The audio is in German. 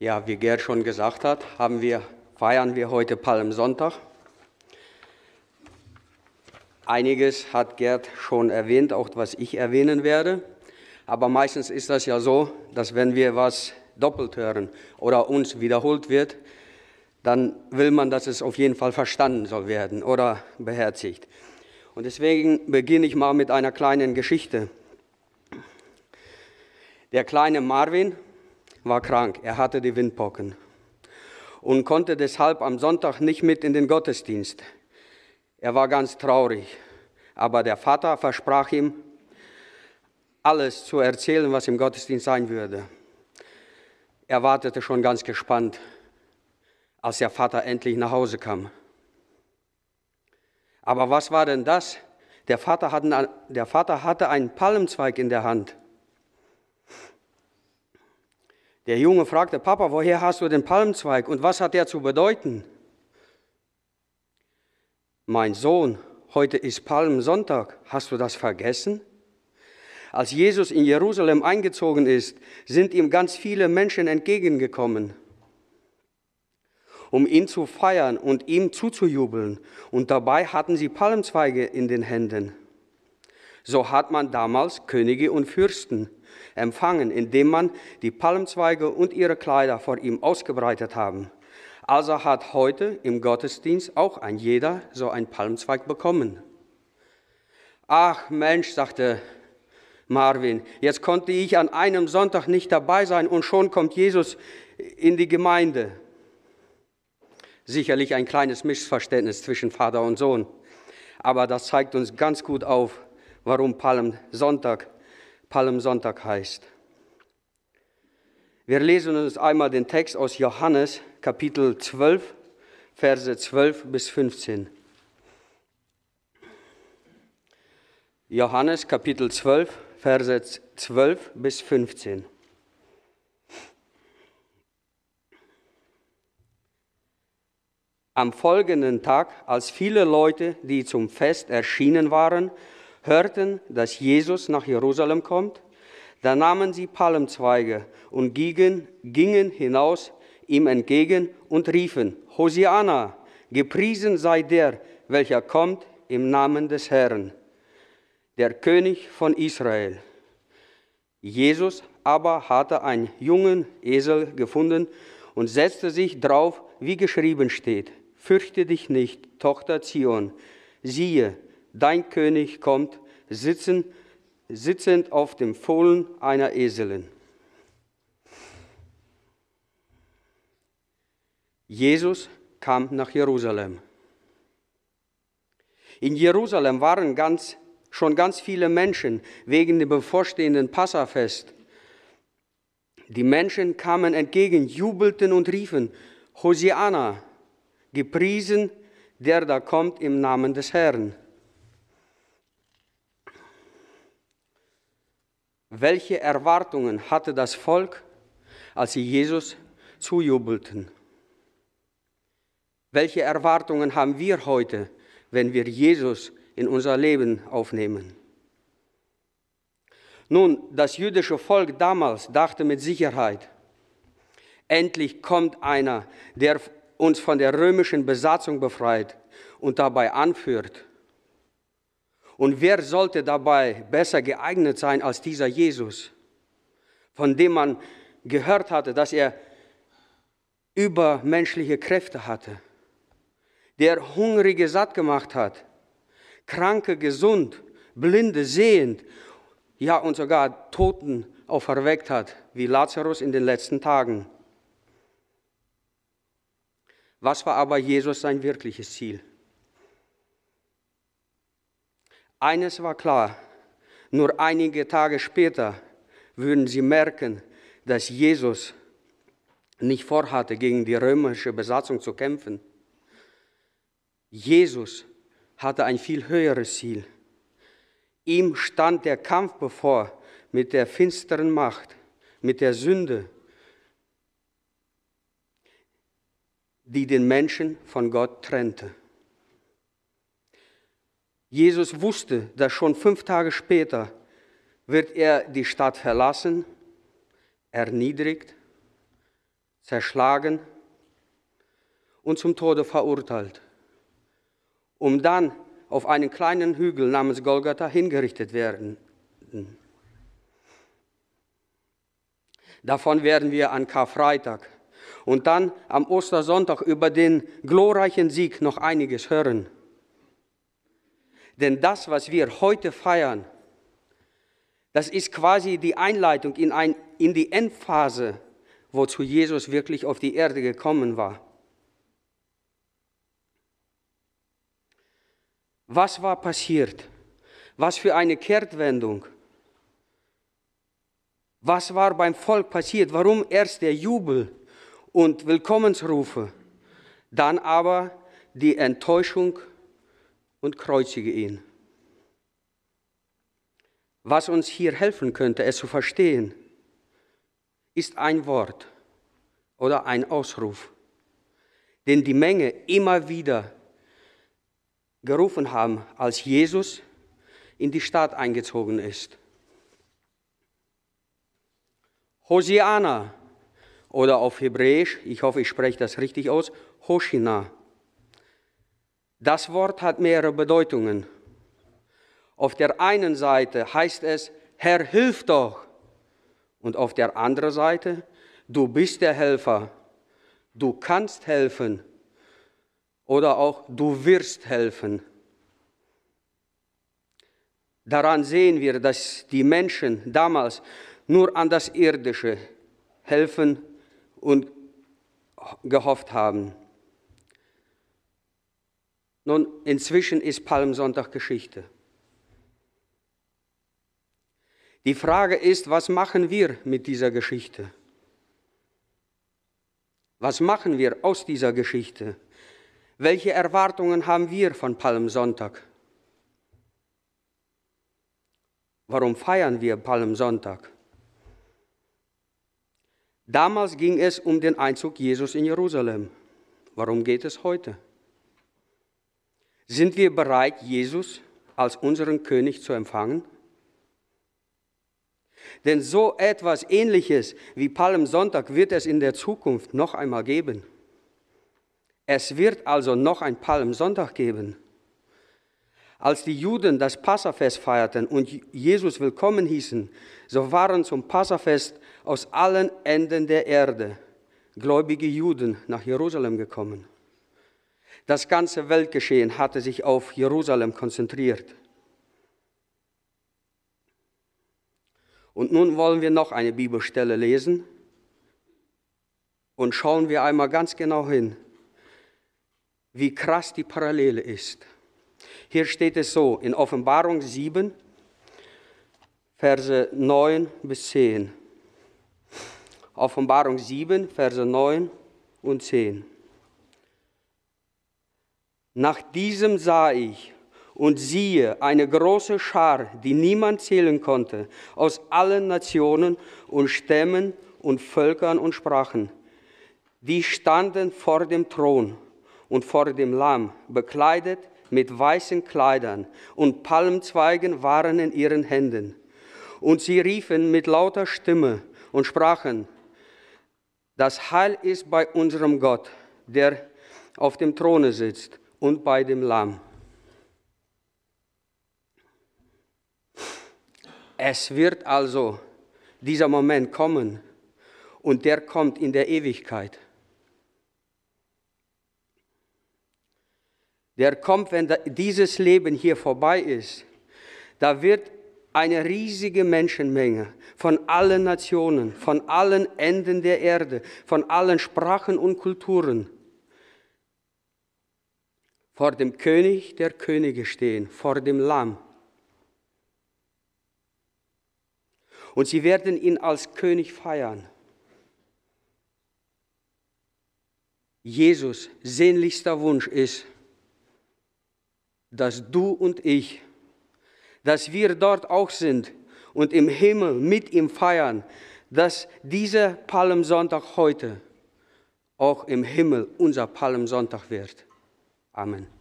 Ja, wie Gerd schon gesagt hat, wir, feiern wir heute Palmsonntag. Einiges hat Gerd schon erwähnt, auch was ich erwähnen werde. Aber meistens ist das ja so, dass wenn wir was doppelt hören oder uns wiederholt wird, dann will man, dass es auf jeden Fall verstanden soll werden oder beherzigt. Und deswegen beginne ich mal mit einer kleinen Geschichte. Der kleine Marvin war krank, er hatte die Windpocken und konnte deshalb am Sonntag nicht mit in den Gottesdienst. Er war ganz traurig, aber der Vater versprach ihm, alles zu erzählen, was im Gottesdienst sein würde. Er wartete schon ganz gespannt, als der Vater endlich nach Hause kam. Aber was war denn das? Der Vater, hatte, einen Palmzweig in der Hand. Der Junge fragte, Papa, woher hast du den Palmzweig und was hat der zu bedeuten? Mein Sohn, heute ist Palmsonntag, hast du das vergessen? Als Jesus in Jerusalem eingezogen ist, sind ihm ganz viele Menschen entgegengekommen, um ihn zu feiern und ihm zuzujubeln. Und dabei hatten sie Palmzweige in den Händen. So hat man damals Könige und Fürsten empfangen, indem man die Palmzweige und ihre Kleider vor ihm ausgebreitet haben. Also hat heute im Gottesdienst auch ein jeder so einen Palmzweig bekommen. Ach Mensch, sagte Marvin, jetzt konnte ich an einem Sonntag nicht dabei sein und schon kommt Jesus in die Gemeinde. Sicherlich ein kleines Missverständnis zwischen Vater und Sohn, aber das zeigt uns ganz gut auf, warum Palmsonntag Palmsonntag heißt. Wir lesen uns einmal den Text aus Johannes Kapitel 12, Verse 12 bis 15. Johannes Kapitel 12, Verse 12 bis 15. Am folgenden Tag, als viele Leute, die zum Fest erschienen waren, hörten, dass Jesus nach Jerusalem kommt, da nahmen sie Palmzweige und gingen, gingen hinaus ihm entgegen und riefen, Hosianna, gepriesen sei der, welcher kommt im Namen des Herrn, der König von Israel. Jesus aber hatte einen jungen Esel gefunden und setzte sich drauf, wie geschrieben steht, Fürchte dich nicht, Tochter Zion, siehe, dein König kommt, sitzen, sitzend auf dem Fohlen einer Eselin. Jesus kam nach Jerusalem. In Jerusalem waren ganz, schon ganz viele Menschen wegen dem bevorstehenden Passafest. Die Menschen kamen entgegen, jubelten und riefen, Hosianna, gepriesen, der da kommt im Namen des Herrn. Welche Erwartungen hatte das Volk, als sie Jesus zujubelten? Welche Erwartungen haben wir heute, wenn wir Jesus in unser Leben aufnehmen? Nun, das jüdische Volk damals dachte mit Sicherheit, endlich kommt einer, der uns von der römischen Besatzung befreit und dabei anführt, und wer sollte dabei besser geeignet sein als dieser Jesus, von dem man gehört hatte, dass er übermenschliche Kräfte hatte, der Hungrige satt gemacht hat, Kranke gesund, Blinde sehend, ja und sogar Toten auferweckt hat, wie Lazarus in den letzten Tagen. Was war aber Jesus sein wirkliches Ziel? Eines war klar, nur einige Tage später würden sie merken, dass Jesus nicht vorhatte, gegen die römische Besatzung zu kämpfen. Jesus hatte ein viel höheres Ziel. Ihm stand der Kampf bevor mit der finsteren Macht, mit der Sünde, die den Menschen von Gott trennte. Jesus wusste, dass schon fünf Tage später wird er die Stadt verlassen, erniedrigt, zerschlagen und zum Tode verurteilt, um dann auf einen kleinen Hügel namens Golgatha hingerichtet werden. Davon werden wir an Karfreitag und dann am Ostersonntag über den glorreichen Sieg noch einiges hören. Denn das, was wir heute feiern, das ist quasi die Einleitung in, ein, in die Endphase, wozu Jesus wirklich auf die Erde gekommen war. Was war passiert? Was für eine Kehrtwendung? Was war beim Volk passiert? Warum erst der Jubel und Willkommensrufe, dann aber die Enttäuschung und kreuzige ihn? Was uns hier helfen könnte, es zu verstehen, ist ein Wort oder ein Ausruf, den die Menge immer wieder gerufen haben, als Jesus in die Stadt eingezogen ist. Hosiana oder auf Hebräisch, ich hoffe, ich spreche das richtig aus, Hoshina. Das Wort hat mehrere Bedeutungen. Auf der einen Seite heißt es, Herr, hilf doch. Und auf der anderen Seite, du bist der Helfer, du kannst helfen oder auch du wirst helfen. Daran sehen wir, dass die Menschen damals nur an das Irdische helfen und gehofft haben. Nun, inzwischen ist Palmsonntag Geschichte. Die Frage ist, was machen wir mit dieser Geschichte? Was machen wir aus dieser Geschichte? Welche Erwartungen haben wir von Palmsonntag? Warum feiern wir Palmsonntag? Damals ging es um den Einzug Jesus in Jerusalem. Warum geht es heute? Sind wir bereit, Jesus als unseren König zu empfangen? Denn so etwas Ähnliches wie Palmsonntag wird es in der Zukunft noch einmal geben. Es wird also noch ein Palmsonntag geben. Als die Juden das Passafest feierten und Jesus willkommen hießen, so waren zum Passafest aus allen Enden der Erde gläubige Juden nach Jerusalem gekommen. Das ganze Weltgeschehen hatte sich auf Jerusalem konzentriert. Und nun wollen wir noch eine Bibelstelle lesen und schauen wir einmal ganz genau hin, wie krass die Parallele ist. Hier steht es so in Offenbarung 7, Verse 9 bis 10. Offenbarung 7, Verse 9 und 10. Nach diesem sah ich und siehe eine große Schar, die niemand zählen konnte, aus allen Nationen und Stämmen und Völkern und Sprachen. Die standen vor dem Thron und vor dem Lamm, bekleidet mit weißen Kleidern, und Palmzweigen waren in ihren Händen. Und sie riefen mit lauter Stimme und sprachen, das Heil ist bei unserem Gott, der auf dem Throne sitzt und bei dem Lamm. Es wird also dieser Moment kommen und der kommt in der Ewigkeit. Der kommt, wenn dieses Leben hier vorbei ist. Da wird eine riesige Menschenmenge von allen Nationen, von allen Enden der Erde, von allen Sprachen und Kulturen vor dem König der Könige stehen, vor dem Lamm. Und sie werden ihn als König feiern. Jesus sehnlichster Wunsch ist, dass du und ich, dass wir dort auch sind und im Himmel mit ihm feiern, dass dieser Palmsonntag heute auch im Himmel unser Palmsonntag wird. Amen.